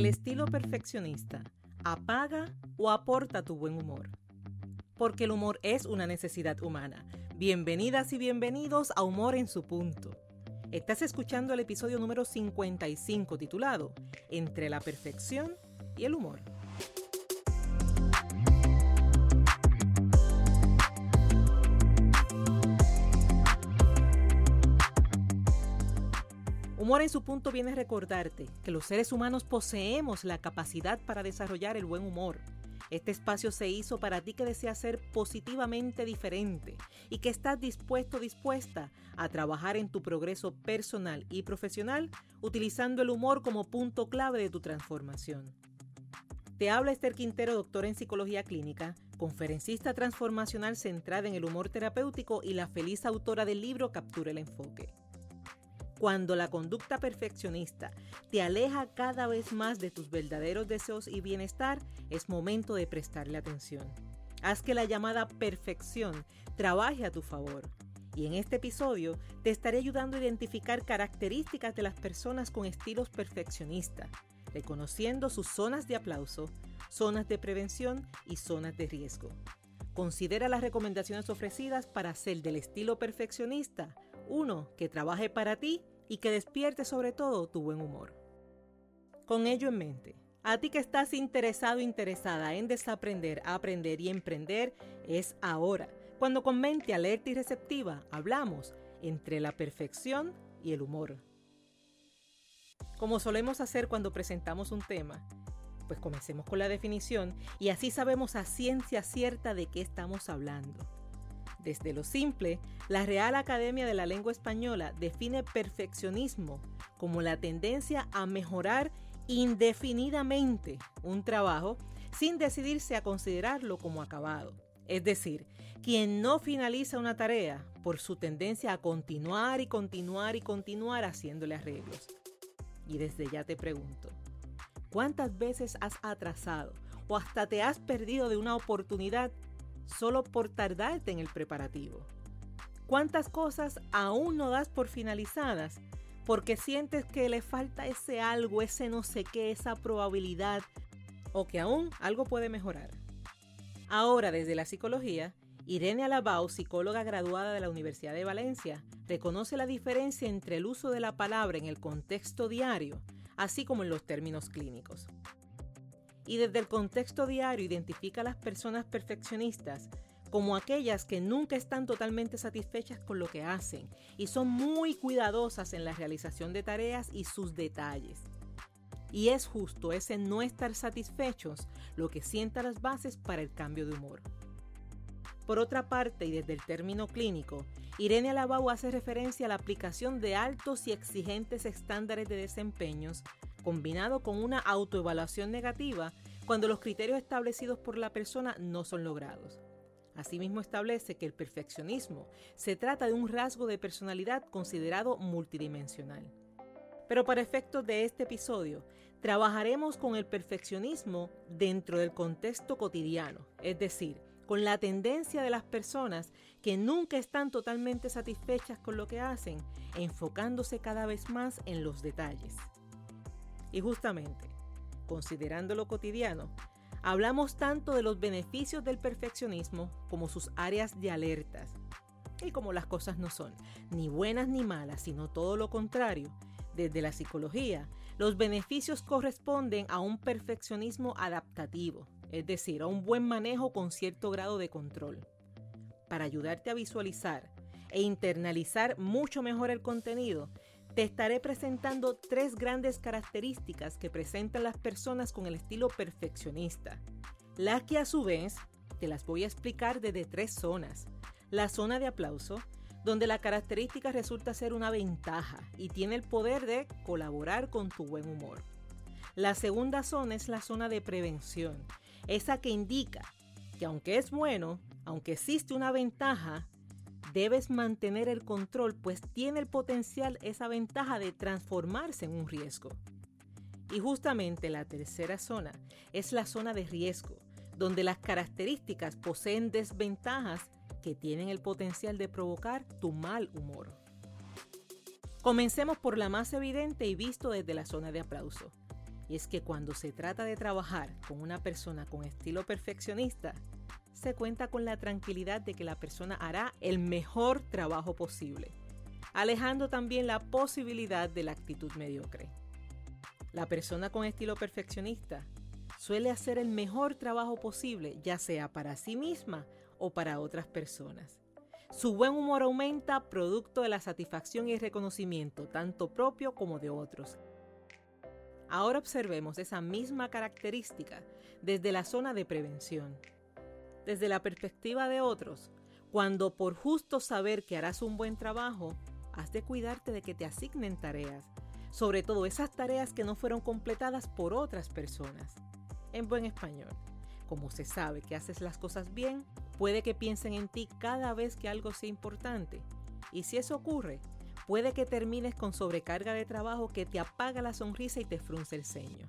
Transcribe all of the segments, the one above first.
el estilo perfeccionista, apaga o aporta tu buen humor. Porque el humor es una necesidad humana. Bienvenidas y bienvenidos a Humor en su punto. Estás escuchando el episodio número 55 titulado Entre la perfección y el humor. Humor en su punto viene a recordarte que los seres humanos poseemos la capacidad para desarrollar el buen humor. Este espacio se hizo para ti que deseas ser positivamente diferente y que estás dispuesto dispuesta a trabajar en tu progreso personal y profesional utilizando el humor como punto clave de tu transformación. Te habla Esther Quintero, doctora en psicología clínica, conferencista transformacional centrada en el humor terapéutico y la feliz autora del libro Captura el Enfoque. Cuando la conducta perfeccionista te aleja cada vez más de tus verdaderos deseos y bienestar, es momento de prestarle atención. Haz que la llamada perfección trabaje a tu favor. Y en este episodio te estaré ayudando a identificar características de las personas con estilos perfeccionistas, reconociendo sus zonas de aplauso, zonas de prevención y zonas de riesgo. Considera las recomendaciones ofrecidas para hacer del estilo perfeccionista uno que trabaje para ti y que despierte sobre todo tu buen humor. Con ello en mente, a ti que estás interesado interesada en desaprender, aprender y emprender, es ahora, cuando con mente alerta y receptiva hablamos entre la perfección y el humor. Como solemos hacer cuando presentamos un tema, pues comencemos con la definición y así sabemos a ciencia cierta de qué estamos hablando. Desde lo simple, la Real Academia de la Lengua Española define perfeccionismo como la tendencia a mejorar indefinidamente un trabajo sin decidirse a considerarlo como acabado. Es decir, quien no finaliza una tarea por su tendencia a continuar y continuar y continuar haciéndole arreglos. Y desde ya te pregunto, ¿cuántas veces has atrasado o hasta te has perdido de una oportunidad solo por tardarte en el preparativo? ¿Cuántas cosas aún no das por finalizadas porque sientes que le falta ese algo, ese no sé qué, esa probabilidad o que aún algo puede mejorar? Ahora, desde la psicología, Irene Alabau, psicóloga graduada de la Universidad de Valencia, reconoce la diferencia entre el uso de la palabra en el contexto diario, así como en los términos clínicos y desde el contexto diario identifica a las personas perfeccionistas como aquellas que nunca están totalmente satisfechas con lo que hacen y son muy cuidadosas en la realización de tareas y sus detalles. Y es justo ese no estar satisfechos lo que sienta las bases para el cambio de humor. Por otra parte, y desde el término clínico, Irene Alabau hace referencia a la aplicación de altos y exigentes estándares de desempeños combinado con una autoevaluación negativa cuando los criterios establecidos por la persona no son logrados. Asimismo establece que el perfeccionismo se trata de un rasgo de personalidad considerado multidimensional. Pero para efectos de este episodio, trabajaremos con el perfeccionismo dentro del contexto cotidiano, es decir, con la tendencia de las personas que nunca están totalmente satisfechas con lo que hacen, enfocándose cada vez más en los detalles. Y justamente, considerando lo cotidiano, hablamos tanto de los beneficios del perfeccionismo como sus áreas de alertas. Y como las cosas no son ni buenas ni malas, sino todo lo contrario, desde la psicología, los beneficios corresponden a un perfeccionismo adaptativo, es decir, a un buen manejo con cierto grado de control. Para ayudarte a visualizar e internalizar mucho mejor el contenido, te estaré presentando tres grandes características que presentan las personas con el estilo perfeccionista, las que a su vez te las voy a explicar desde tres zonas. La zona de aplauso, donde la característica resulta ser una ventaja y tiene el poder de colaborar con tu buen humor. La segunda zona es la zona de prevención, esa que indica que aunque es bueno, aunque existe una ventaja, debes mantener el control, pues tiene el potencial, esa ventaja de transformarse en un riesgo. Y justamente la tercera zona es la zona de riesgo, donde las características poseen desventajas que tienen el potencial de provocar tu mal humor. Comencemos por la más evidente y visto desde la zona de aplauso. Y es que cuando se trata de trabajar con una persona con estilo perfeccionista, se cuenta con la tranquilidad de que la persona hará el mejor trabajo posible, alejando también la posibilidad de la actitud mediocre. La persona con estilo perfeccionista suele hacer el mejor trabajo posible, ya sea para sí misma o para otras personas. Su buen humor aumenta producto de la satisfacción y reconocimiento, tanto propio como de otros. Ahora observemos esa misma característica desde la zona de prevención. Desde la perspectiva de otros, cuando por justo saber que harás un buen trabajo, has de cuidarte de que te asignen tareas, sobre todo esas tareas que no fueron completadas por otras personas. En buen español, como se sabe que haces las cosas bien, puede que piensen en ti cada vez que algo sea importante. Y si eso ocurre, puede que termines con sobrecarga de trabajo que te apaga la sonrisa y te frunce el ceño.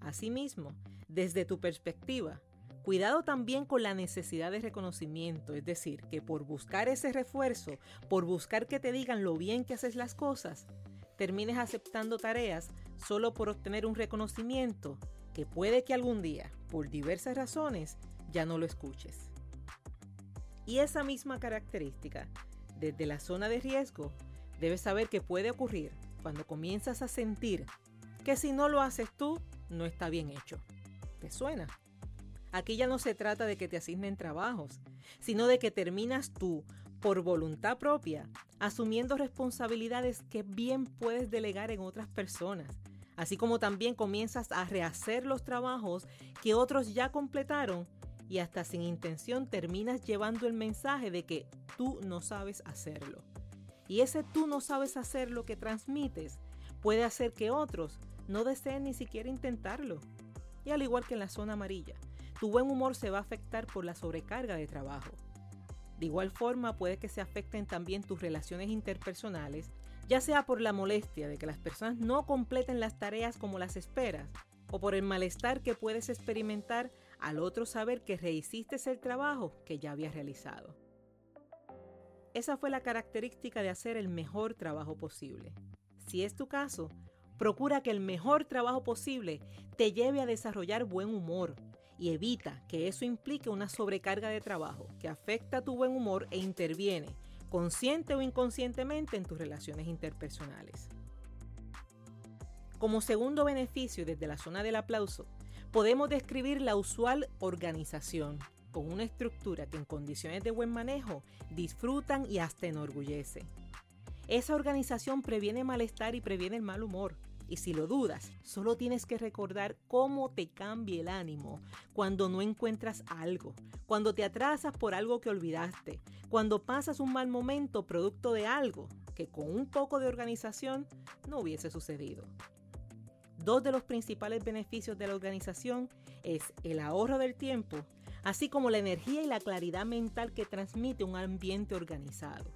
Asimismo, desde tu perspectiva, cuidado también con la necesidad de reconocimiento, es decir, que por buscar ese refuerzo, por buscar que te digan lo bien que haces las cosas, termines aceptando tareas solo por obtener un reconocimiento que puede que algún día, por diversas razones, ya no lo escuches. Y esa misma característica, desde la zona de riesgo, debes saber que puede ocurrir cuando comienzas a sentir que si no lo haces tú, no está bien hecho. ¿Te suena? Aquí ya no se trata de que te asignen trabajos, sino de que terminas tú, por voluntad propia, asumiendo responsabilidades que bien puedes delegar en otras personas así como también comienzas a rehacer los trabajos que otros ya completaron y hasta sin intención terminas llevando el mensaje de que tú no sabes hacerlo. Y ese tú no sabes hacer lo que transmites puede hacer que otros no deseen ni siquiera intentarlo. Y al igual que en la zona amarilla, tu buen humor se va a afectar por la sobrecarga de trabajo. De igual forma puede que se afecten también tus relaciones interpersonales ya sea por la molestia de que las personas no completen las tareas como las esperas, o por el malestar que puedes experimentar al otro saber que rehiciste el trabajo que ya habías realizado. Esa fue la característica de hacer el mejor trabajo posible. Si es tu caso, procura que el mejor trabajo posible te lleve a desarrollar buen humor y evita que eso implique una sobrecarga de trabajo que afecta tu buen humor e interviene consciente o inconscientemente en tus relaciones interpersonales. Como segundo beneficio desde la zona del aplauso, podemos describir la usual organización, con una estructura que en condiciones de buen manejo disfrutan y hasta enorgullece. Esa organización previene malestar y previene el mal humor. Y si lo dudas, solo tienes que recordar cómo te cambia el ánimo cuando no encuentras algo, cuando te atrasas por algo que olvidaste, cuando pasas un mal momento producto de algo que con un poco de organización no hubiese sucedido. Dos de los principales beneficios de la organización es el ahorro del tiempo, así como la energía y la claridad mental que transmite un ambiente organizado.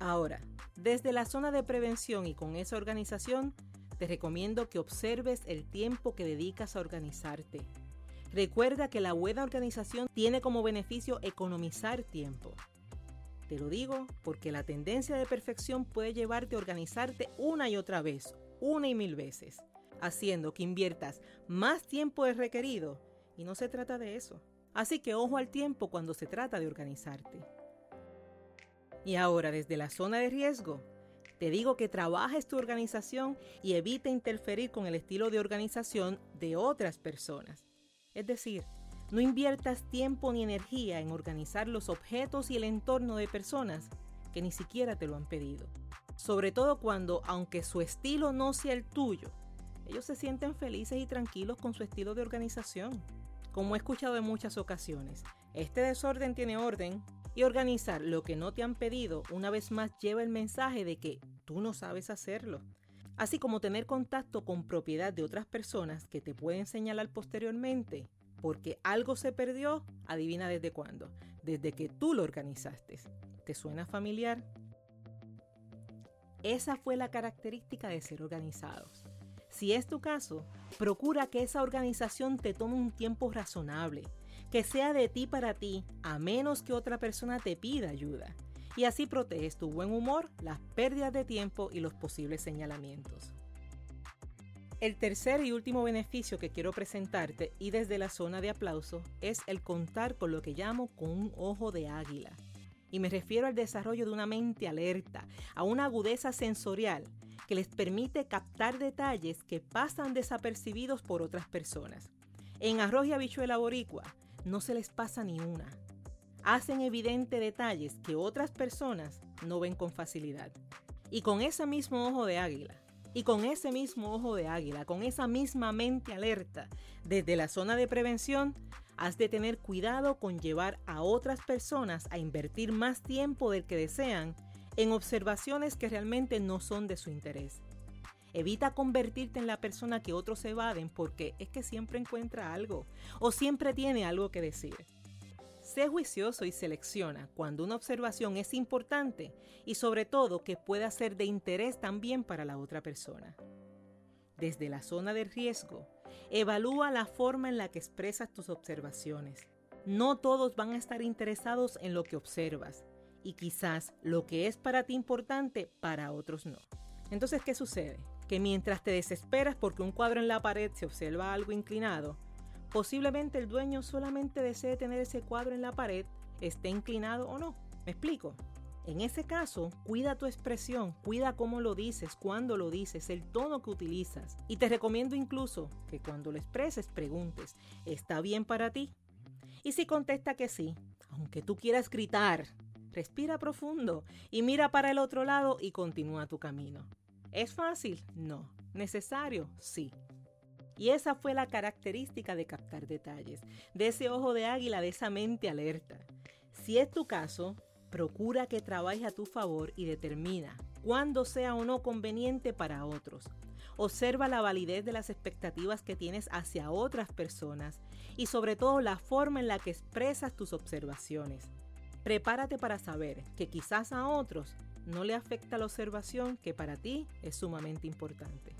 Ahora, desde la zona de prevención y con esa organización, te recomiendo que observes el tiempo que dedicas a organizarte. Recuerda que la buena organización tiene como beneficio economizar tiempo. Te lo digo porque la tendencia de perfección puede llevarte a organizarte una y otra vez, una y mil veces, haciendo que inviertas más tiempo del requerido y no se trata de eso. Así que ojo al tiempo cuando se trata de organizarte. Y ahora, desde la zona de riesgo, te digo que trabajes tu organización y evita interferir con el estilo de organización de otras personas. Es decir, no inviertas tiempo ni energía en organizar los objetos y el entorno de personas que ni siquiera te lo han pedido. Sobre todo cuando, aunque su estilo no sea el tuyo, ellos se sienten felices y tranquilos con su estilo de organización. Como he escuchado en muchas ocasiones, este desorden tiene orden, y organizar lo que no te han pedido una vez más lleva el mensaje de que tú no sabes hacerlo. Así como tener contacto con propiedad de otras personas que te pueden señalar posteriormente porque algo se perdió, adivina desde cuándo, desde que tú lo organizaste. ¿Te suena familiar? Esa fue la característica de ser organizados. Si es tu caso, procura que esa organización te tome un tiempo razonable, que sea de ti para ti, a menos que otra persona te pida ayuda. Y así proteges tu buen humor, las pérdidas de tiempo y los posibles señalamientos. El tercer y último beneficio que quiero presentarte y desde la zona de aplauso es el contar con lo que llamo con un ojo de águila. Y me refiero al desarrollo de una mente alerta, a una agudeza sensorial que les permite captar detalles que pasan desapercibidos por otras personas. En Arroz y Habichuela Boricua no se les pasa ni una. Hacen evidente detalles que otras personas no ven con facilidad. Y con ese mismo ojo de águila, y con ese mismo ojo de águila, con esa misma mente alerta, desde la zona de prevención, has de tener cuidado con llevar a otras personas a invertir más tiempo del que desean en observaciones que realmente no son de su interés. Evita convertirte en la persona que otros evaden porque es que siempre encuentra algo o siempre tiene algo que decir. Sé juicioso y selecciona cuando una observación es importante y sobre todo que pueda ser de interés también para la otra persona. Desde la zona del riesgo, evalúa la forma en la que expresas tus observaciones. No todos van a estar interesados en lo que observas y quizás lo que es para ti importante para otros no. Entonces, ¿qué sucede? Que mientras te desesperas porque un cuadro en la pared se observa algo inclinado, Posiblemente el dueño solamente desee tener ese cuadro en la pared, esté inclinado o no. ¿Me explico? En ese caso, cuida tu expresión, cuida cómo lo dices, cuándo lo dices, el tono que utilizas. Y te recomiendo incluso que cuando lo expreses preguntes, ¿está bien para ti? Y si contesta que sí, aunque tú quieras gritar, respira profundo y mira para el otro lado y continúa tu camino. ¿Es fácil? No. ¿Necesario? Sí. Y esa fue la característica de captar detalles, de ese ojo de águila, de esa mente alerta. Si es tu caso, procura que trabaje a tu favor y determina cuándo sea o no conveniente para otros. Observa la validez de las expectativas que tienes hacia otras personas y sobre todo la forma en la que expresas tus observaciones. Prepárate para saber que quizás a otros no le afecta la observación que para ti es sumamente importante.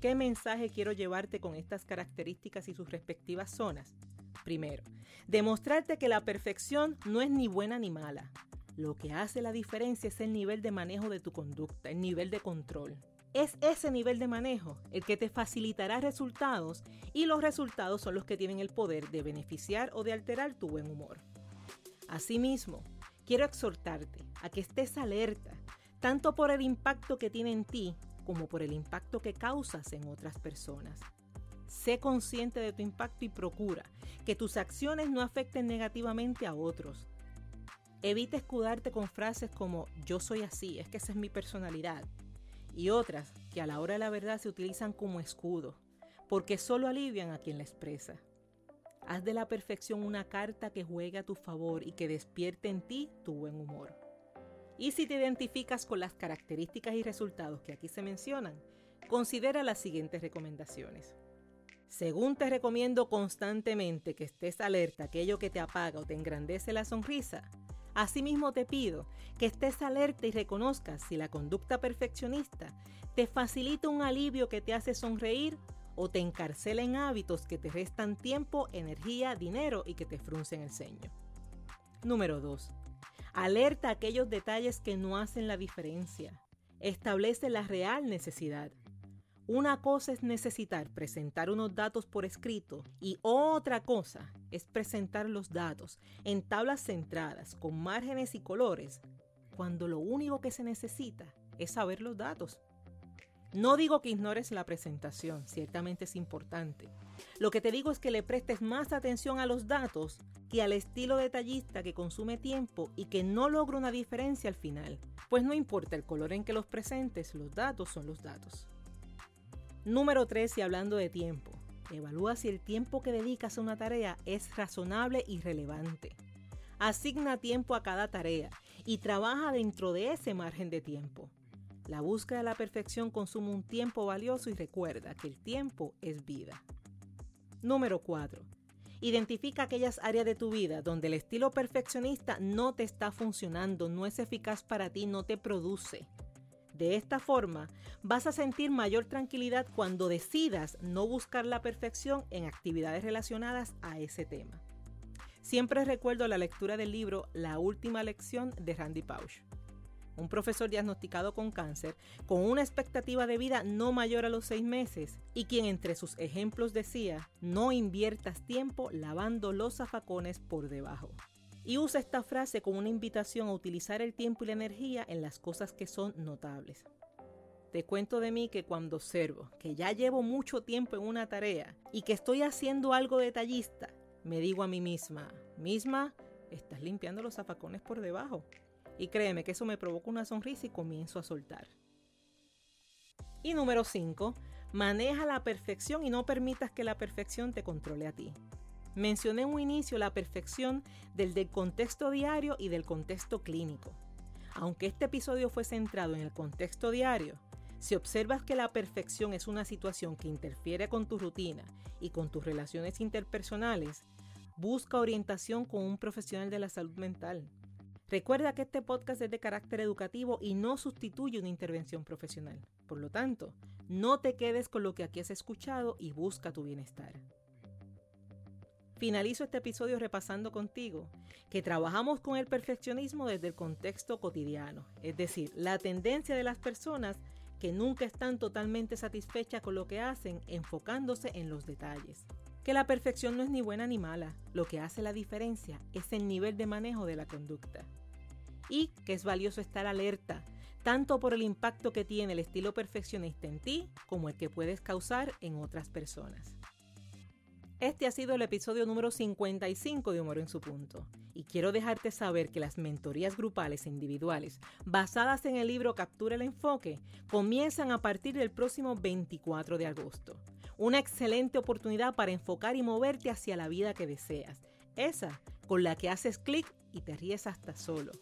¿Qué mensaje quiero llevarte con estas características y sus respectivas zonas? Primero, demostrarte que la perfección no es ni buena ni mala. Lo que hace la diferencia es el nivel de manejo de tu conducta, el nivel de control. Es ese nivel de manejo el que te facilitará resultados y los resultados son los que tienen el poder de beneficiar o de alterar tu buen humor. Asimismo, quiero exhortarte a que estés alerta, tanto por el impacto que tiene en ti como por el impacto que causas en otras personas. Sé consciente de tu impacto y procura que tus acciones no afecten negativamente a otros. Evita escudarte con frases como yo soy así, es que esa es mi personalidad, y otras que a la hora de la verdad se utilizan como escudo, porque solo alivian a quien la expresa. Haz de la perfección una carta que juegue a tu favor y que despierte en ti tu buen humor. Y si te identificas con las características y resultados que aquí se mencionan, considera las siguientes recomendaciones. Según te recomiendo constantemente que estés alerta a aquello que te apaga o te engrandece la sonrisa, asimismo te pido que estés alerta y reconozcas si la conducta perfeccionista te facilita un alivio que te hace sonreír o te encarcela en hábitos que te restan tiempo, energía, dinero y que te fruncen el ceño. Número 2. Alerta aquellos detalles que no hacen la diferencia. Establece la real necesidad. Una cosa es necesitar presentar unos datos por escrito y otra cosa es presentar los datos en tablas centradas con márgenes y colores cuando lo único que se necesita es saber los datos. No digo que ignores la presentación, ciertamente es importante. Lo que te digo es que le prestes más atención a los datos que al estilo detallista que consume tiempo y que no logra una diferencia al final. Pues no importa el color en que los presentes, los datos son los datos. Número 3, y hablando de tiempo, evalúa si el tiempo que dedicas a una tarea es razonable y relevante. Asigna tiempo a cada tarea y trabaja dentro de ese margen de tiempo. La búsqueda de la perfección consume un tiempo valioso y recuerda que el tiempo es vida. Número 4. Identifica aquellas áreas de tu vida donde el estilo perfeccionista no te está funcionando, no es eficaz para ti, no te produce. De esta forma, vas a sentir mayor tranquilidad cuando decidas no buscar la perfección en actividades relacionadas a ese tema. Siempre recuerdo la lectura del libro La última lección de Randy Pausch. Un profesor diagnosticado con cáncer, con una expectativa de vida no mayor a los seis meses, y quien entre sus ejemplos decía, no inviertas tiempo lavando los zafacones por debajo. Y usa esta frase como una invitación a utilizar el tiempo y la energía en las cosas que son notables. Te cuento de mí que cuando observo que ya llevo mucho tiempo en una tarea y que estoy haciendo algo detallista, me digo a mí misma, misma, estás limpiando los zafacones por debajo. Y créeme que eso me provoca una sonrisa y comienzo a soltar. Y número 5, maneja la perfección y no permitas que la perfección te controle a ti. Mencioné en un inicio la perfección del, del contexto diario y del contexto clínico. Aunque este episodio fue centrado en el contexto diario, si observas que la perfección es una situación que interfiere con tu rutina y con tus relaciones interpersonales, busca orientación con un profesional de la salud mental. Recuerda que este podcast es de carácter educativo y no sustituye una intervención profesional. Por lo tanto, no te quedes con lo que aquí has escuchado y busca tu bienestar. Finalizo este episodio repasando contigo que trabajamos con el perfeccionismo desde el contexto cotidiano, es decir, la tendencia de las personas que nunca están totalmente satisfechas con lo que hacen, enfocándose en los detalles. Que la perfección no es ni buena ni mala, lo que hace la diferencia es el nivel de manejo de la conducta. Y que es valioso estar alerta, tanto por el impacto que tiene el estilo perfeccionista en ti como el que puedes causar en otras personas. Este ha sido el episodio número 55 de Humor en su punto. Y quiero dejarte saber que las mentorías grupales e individuales, basadas en el libro Captura el Enfoque, comienzan a partir del próximo 24 de agosto. Una excelente oportunidad para enfocar y moverte hacia la vida que deseas. Esa con la que haces clic y te ríes hasta solo.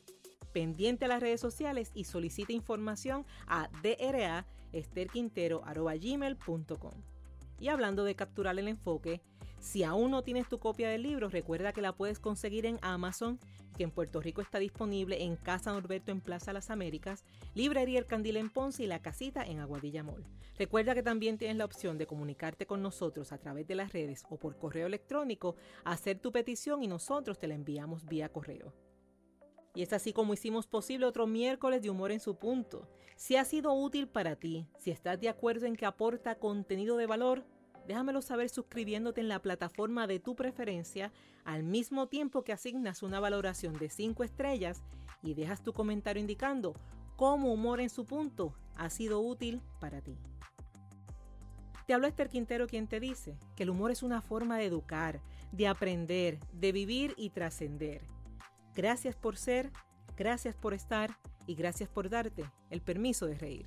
Pendiente a las redes sociales y solicita información a dra.esterquintero.gmail.com. Y hablando de capturar el enfoque, si aún no tienes tu copia del libro, recuerda que la puedes conseguir en Amazon, que en Puerto Rico está disponible en Casa Norberto en Plaza Las Américas, Librería El Candil en Ponce y La Casita en Aguadilla Mall. Recuerda que también tienes la opción de comunicarte con nosotros a través de las redes o por correo electrónico, hacer tu petición y nosotros te la enviamos vía correo. Y es así como hicimos posible otro miércoles de humor en su punto. Si ha sido útil para ti, si estás de acuerdo en que aporta contenido de valor, Déjamelo saber suscribiéndote en la plataforma de tu preferencia al mismo tiempo que asignas una valoración de 5 estrellas y dejas tu comentario indicando cómo humor en su punto ha sido útil para ti. Te hablo Esther Quintero quien te dice que el humor es una forma de educar, de aprender, de vivir y trascender. Gracias por ser, gracias por estar y gracias por darte el permiso de reír.